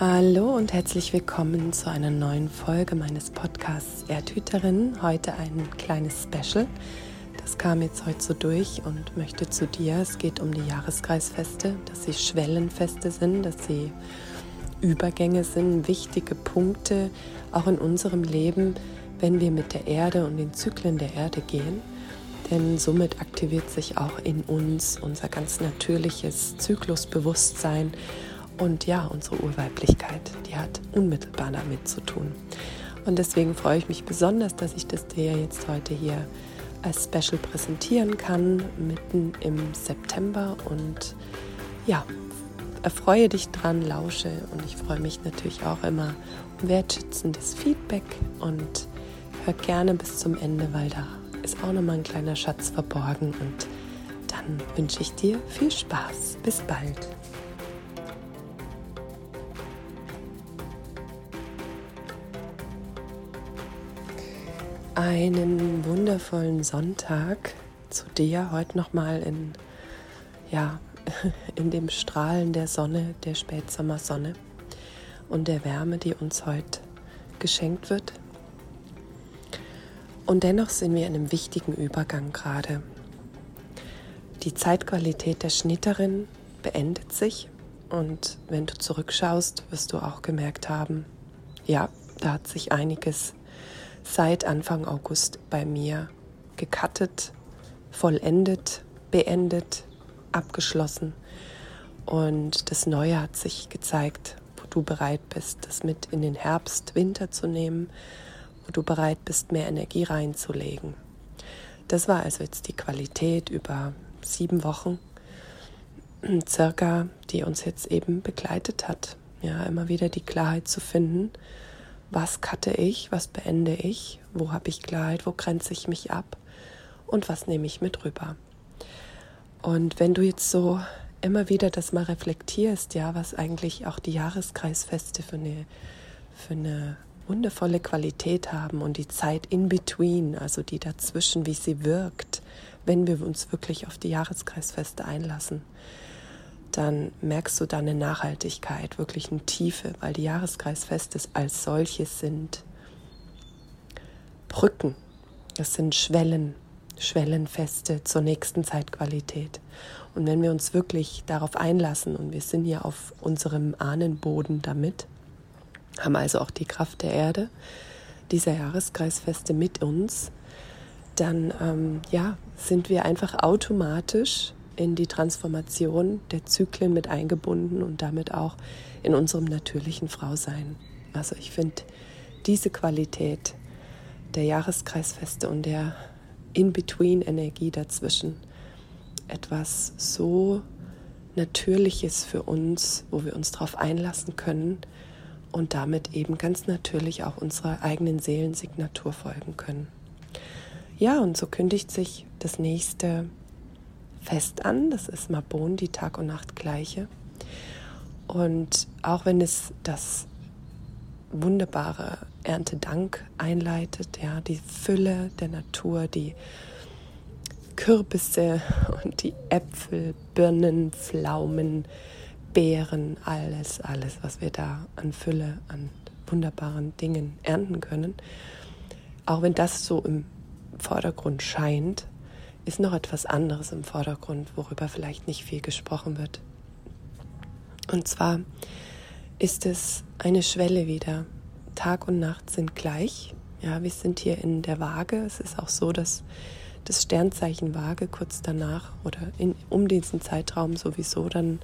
Hallo und herzlich willkommen zu einer neuen Folge meines Podcasts Erdhüterin. Heute ein kleines Special. Das kam jetzt heute so durch und möchte zu dir. Es geht um die Jahreskreisfeste, dass sie Schwellenfeste sind, dass sie Übergänge sind, wichtige Punkte auch in unserem Leben, wenn wir mit der Erde und den Zyklen der Erde gehen. Denn somit aktiviert sich auch in uns unser ganz natürliches Zyklusbewusstsein und ja, unsere Urweiblichkeit, die hat unmittelbar damit zu tun. Und deswegen freue ich mich besonders, dass ich das dir jetzt heute hier als Special präsentieren kann, mitten im September. Und ja, erfreue dich dran, lausche. Und ich freue mich natürlich auch immer um wertschätzendes Feedback und hör gerne bis zum Ende, weil da ist auch nochmal ein kleiner Schatz verborgen. Und dann wünsche ich dir viel Spaß. Bis bald. Einen wundervollen Sonntag zu dir heute nochmal in, ja, in dem Strahlen der Sonne, der Spätsommersonne und der Wärme, die uns heute geschenkt wird. Und dennoch sind wir in einem wichtigen Übergang gerade. Die Zeitqualität der Schnitterin beendet sich und wenn du zurückschaust, wirst du auch gemerkt haben, ja, da hat sich einiges seit Anfang August bei mir gekattet, vollendet, beendet, abgeschlossen. Und das Neue hat sich gezeigt, wo du bereit bist, das mit in den Herbst, Winter zu nehmen, wo du bereit bist, mehr Energie reinzulegen. Das war also jetzt die Qualität über sieben Wochen circa, die uns jetzt eben begleitet hat. Ja, immer wieder die Klarheit zu finden, was cutte ich, was beende ich, wo habe ich Klarheit, wo grenze ich mich ab? Und was nehme ich mit rüber. Und wenn du jetzt so immer wieder das mal reflektierst, ja, was eigentlich auch die Jahreskreisfeste für eine, für eine wundervolle Qualität haben und die Zeit in between, also die dazwischen, wie sie wirkt, wenn wir uns wirklich auf die Jahreskreisfeste einlassen dann merkst du da eine Nachhaltigkeit, wirklich eine Tiefe, weil die Jahreskreisfeste als solches sind Brücken, das sind Schwellen, Schwellenfeste zur nächsten Zeitqualität. Und wenn wir uns wirklich darauf einlassen und wir sind ja auf unserem Ahnenboden damit, haben also auch die Kraft der Erde, dieser Jahreskreisfeste mit uns, dann ähm, ja, sind wir einfach automatisch in die Transformation der Zyklen mit eingebunden und damit auch in unserem natürlichen Frausein. Also ich finde diese Qualität der Jahreskreisfeste und der In-Between-Energie dazwischen etwas so Natürliches für uns, wo wir uns darauf einlassen können und damit eben ganz natürlich auch unserer eigenen Seelensignatur folgen können. Ja, und so kündigt sich das nächste fest an. Das ist Mabon, die Tag und Nacht gleiche. Und auch wenn es das wunderbare Erntedank einleitet, ja, die Fülle der Natur, die Kürbisse und die Äpfel, Birnen, Pflaumen, Beeren, alles, alles, was wir da an Fülle, an wunderbaren Dingen ernten können. Auch wenn das so im Vordergrund scheint, ist noch etwas anderes im Vordergrund, worüber vielleicht nicht viel gesprochen wird. Und zwar ist es eine Schwelle wieder. Tag und Nacht sind gleich. Ja, wir sind hier in der Waage. Es ist auch so, dass das Sternzeichen Waage kurz danach oder in, um diesen Zeitraum sowieso dann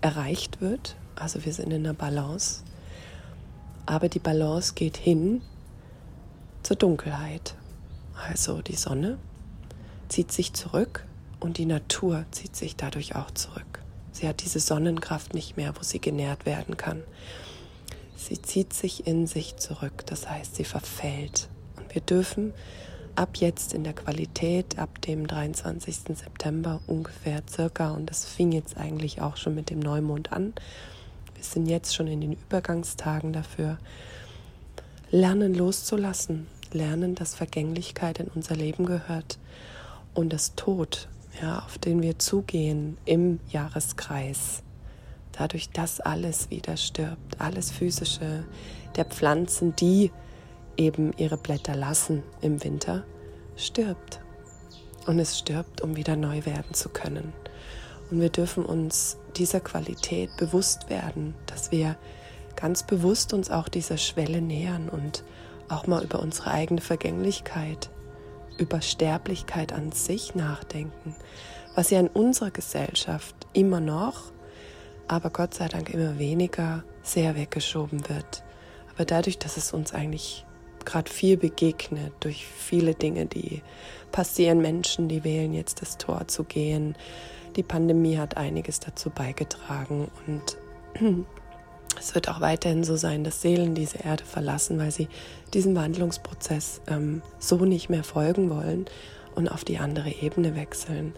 erreicht wird. Also wir sind in einer Balance. Aber die Balance geht hin zur Dunkelheit. Also die Sonne zieht sich zurück und die Natur zieht sich dadurch auch zurück. Sie hat diese Sonnenkraft nicht mehr, wo sie genährt werden kann. Sie zieht sich in sich zurück, das heißt, sie verfällt. Und wir dürfen ab jetzt in der Qualität, ab dem 23. September ungefähr circa, und das fing jetzt eigentlich auch schon mit dem Neumond an, wir sind jetzt schon in den Übergangstagen dafür, lernen loszulassen, lernen, dass Vergänglichkeit in unser Leben gehört und das Tod, ja, auf den wir zugehen im Jahreskreis, dadurch, dass alles wieder stirbt, alles physische der Pflanzen, die eben ihre Blätter lassen im Winter, stirbt. Und es stirbt, um wieder neu werden zu können. Und wir dürfen uns dieser Qualität bewusst werden, dass wir ganz bewusst uns auch dieser Schwelle nähern und auch mal über unsere eigene Vergänglichkeit, über Sterblichkeit an sich nachdenken, was ja in unserer Gesellschaft immer noch, aber Gott sei Dank immer weniger sehr weggeschoben wird. Aber dadurch, dass es uns eigentlich gerade viel begegnet, durch viele Dinge, die passieren, Menschen, die wählen jetzt das Tor zu gehen. Die Pandemie hat einiges dazu beigetragen und es wird auch weiterhin so sein, dass Seelen diese Erde verlassen, weil sie diesem Wandlungsprozess ähm, so nicht mehr folgen wollen und auf die andere Ebene wechseln.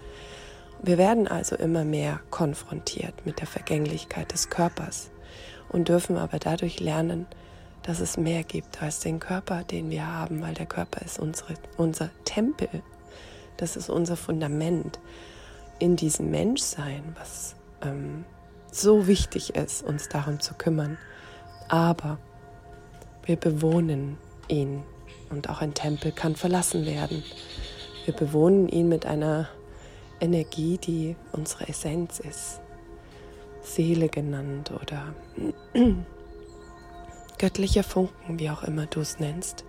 Wir werden also immer mehr konfrontiert mit der Vergänglichkeit des Körpers und dürfen aber dadurch lernen, dass es mehr gibt als den Körper, den wir haben, weil der Körper ist unsere, unser Tempel, das ist unser Fundament in diesem Menschsein, was ähm, so wichtig ist, uns darum zu kümmern. Aber wir bewohnen ihn und auch ein Tempel kann verlassen werden. Wir bewohnen ihn mit einer Energie, die unsere Essenz ist. Seele genannt oder göttlicher Funken, wie auch immer du es nennst.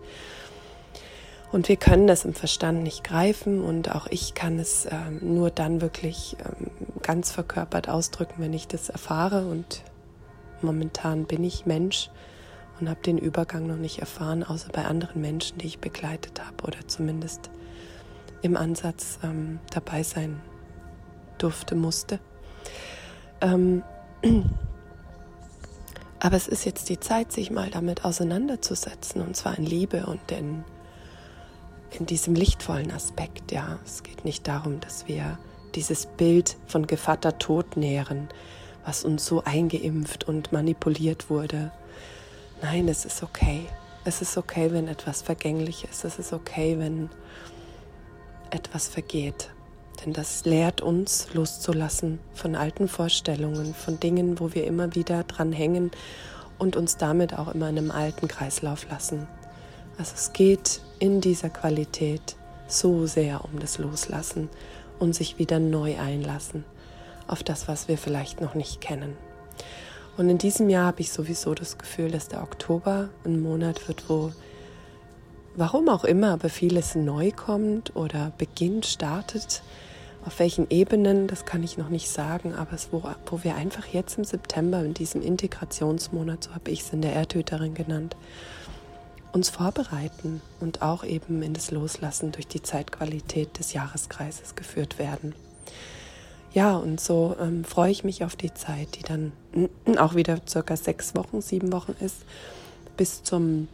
Und wir können das im Verstand nicht greifen und auch ich kann es ähm, nur dann wirklich ähm, ganz verkörpert ausdrücken, wenn ich das erfahre. Und momentan bin ich Mensch und habe den Übergang noch nicht erfahren, außer bei anderen Menschen, die ich begleitet habe oder zumindest im Ansatz ähm, dabei sein durfte, musste. Ähm, aber es ist jetzt die Zeit, sich mal damit auseinanderzusetzen, und zwar in Liebe und in, in diesem lichtvollen Aspekt. Ja, es geht nicht darum, dass wir dieses Bild von Gevatter Tod nähren, was uns so eingeimpft und manipuliert wurde. Nein, es ist okay. Es ist okay, wenn etwas vergänglich ist. Es ist okay, wenn etwas vergeht. Denn das lehrt uns loszulassen von alten Vorstellungen, von Dingen, wo wir immer wieder dran hängen und uns damit auch immer in einem alten Kreislauf lassen. Also es geht in dieser Qualität so sehr um das Loslassen und sich wieder neu einlassen auf das, was wir vielleicht noch nicht kennen. Und in diesem Jahr habe ich sowieso das Gefühl, dass der Oktober ein Monat wird, wo, warum auch immer, aber vieles neu kommt oder beginnt, startet auf welchen Ebenen, das kann ich noch nicht sagen, aber es, wo, wo wir einfach jetzt im September, in diesem Integrationsmonat, so habe ich es in der Erdhüterin genannt, uns vorbereiten und auch eben in das Loslassen durch die Zeitqualität des Jahreskreises geführt werden. Ja, und so ähm, freue ich mich auf die Zeit, die dann auch wieder circa sechs Wochen, sieben Wochen ist, bis zum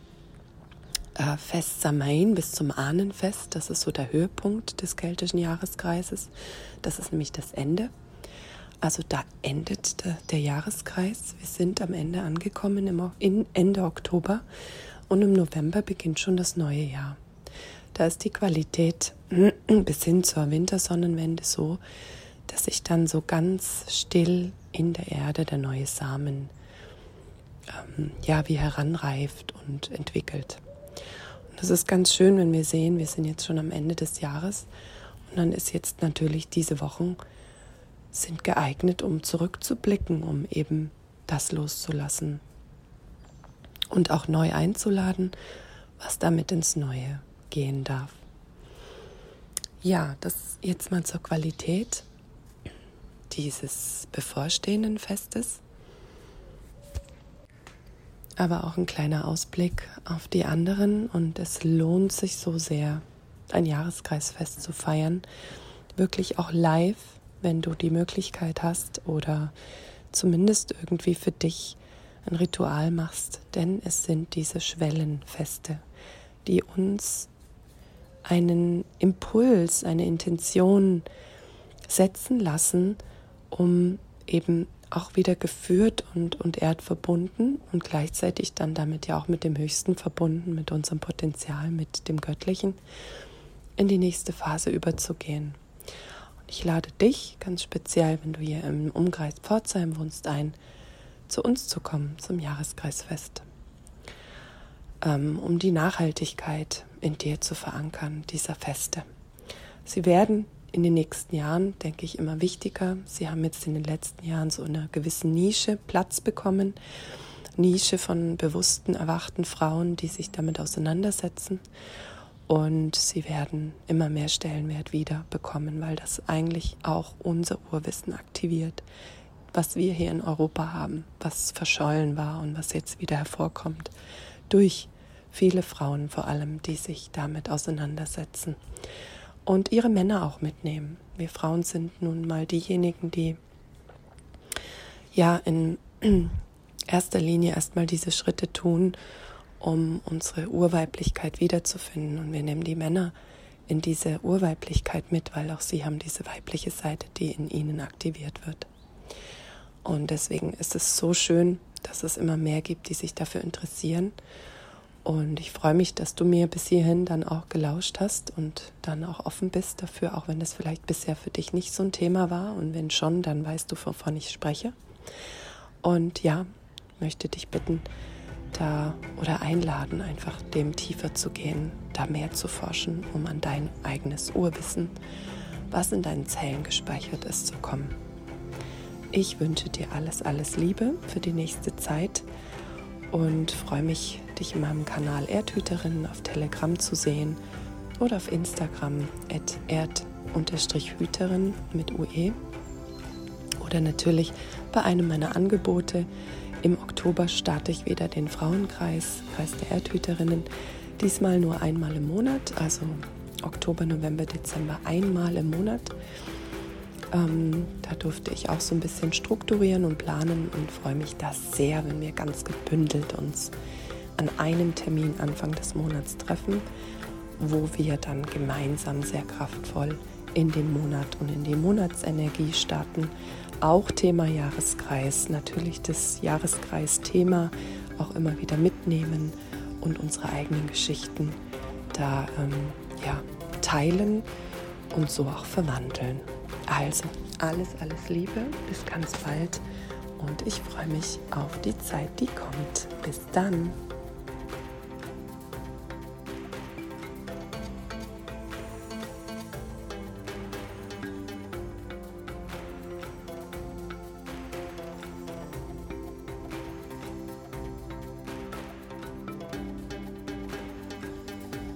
äh, Fest Samain bis zum Ahnenfest. Das ist so der Höhepunkt des keltischen Jahreskreises. Das ist nämlich das Ende. Also da endet der, der Jahreskreis. Wir sind am Ende angekommen im, in Ende Oktober und im November beginnt schon das neue Jahr. Da ist die Qualität bis hin zur Wintersonnenwende so, dass sich dann so ganz still in der Erde der neue Samen ähm, ja wie heranreift und entwickelt. Das ist ganz schön, wenn wir sehen, wir sind jetzt schon am Ende des Jahres und dann ist jetzt natürlich diese Wochen sind geeignet, um zurückzublicken, um eben das loszulassen und auch neu einzuladen, was damit ins Neue gehen darf. Ja, das jetzt mal zur Qualität dieses bevorstehenden Festes aber auch ein kleiner Ausblick auf die anderen. Und es lohnt sich so sehr, ein Jahreskreisfest zu feiern. Wirklich auch live, wenn du die Möglichkeit hast oder zumindest irgendwie für dich ein Ritual machst. Denn es sind diese Schwellenfeste, die uns einen Impuls, eine Intention setzen lassen, um eben auch wieder geführt und, und erdverbunden und gleichzeitig dann damit ja auch mit dem Höchsten verbunden, mit unserem Potenzial, mit dem Göttlichen, in die nächste Phase überzugehen. Ich lade dich ganz speziell, wenn du hier im Umkreis Pforzheim wohnst, ein, zu uns zu kommen zum Jahreskreisfest, ähm, um die Nachhaltigkeit in dir zu verankern, dieser Feste. Sie werden in den nächsten Jahren, denke ich, immer wichtiger. Sie haben jetzt in den letzten Jahren so eine gewisse Nische Platz bekommen. Nische von bewussten, erwachten Frauen, die sich damit auseinandersetzen. Und sie werden immer mehr Stellenwert wieder bekommen, weil das eigentlich auch unser Urwissen aktiviert, was wir hier in Europa haben, was verschollen war und was jetzt wieder hervorkommt durch viele Frauen vor allem, die sich damit auseinandersetzen und ihre Männer auch mitnehmen. Wir Frauen sind nun mal diejenigen, die ja in erster Linie erstmal diese Schritte tun, um unsere Urweiblichkeit wiederzufinden. Und wir nehmen die Männer in diese Urweiblichkeit mit, weil auch sie haben diese weibliche Seite, die in ihnen aktiviert wird. Und deswegen ist es so schön, dass es immer mehr gibt, die sich dafür interessieren. Und ich freue mich, dass du mir bis hierhin dann auch gelauscht hast und dann auch offen bist dafür, auch wenn es vielleicht bisher für dich nicht so ein Thema war. Und wenn schon, dann weißt du, wovon ich spreche. Und ja, möchte dich bitten, da oder einladen, einfach dem tiefer zu gehen, da mehr zu forschen, um an dein eigenes Urwissen, was in deinen Zellen gespeichert ist, zu kommen. Ich wünsche dir alles, alles Liebe für die nächste Zeit und freue mich, dich in meinem Kanal Erdhüterin auf Telegram zu sehen oder auf Instagram at erd-hüterin mit UE oder natürlich bei einem meiner Angebote. Im Oktober starte ich wieder den Frauenkreis, Kreis der Erdhüterinnen, diesmal nur einmal im Monat, also Oktober, November, Dezember einmal im Monat. Ähm, da durfte ich auch so ein bisschen strukturieren und planen und freue mich da sehr, wenn wir ganz gebündelt uns an einem Termin Anfang des Monats treffen, wo wir dann gemeinsam sehr kraftvoll in den Monat und in die Monatsenergie starten. Auch Thema Jahreskreis, natürlich das Jahreskreis-Thema auch immer wieder mitnehmen und unsere eigenen Geschichten da ähm, ja, teilen und so auch verwandeln. Also, alles, alles Liebe, bis ganz bald und ich freue mich auf die Zeit, die kommt. Bis dann.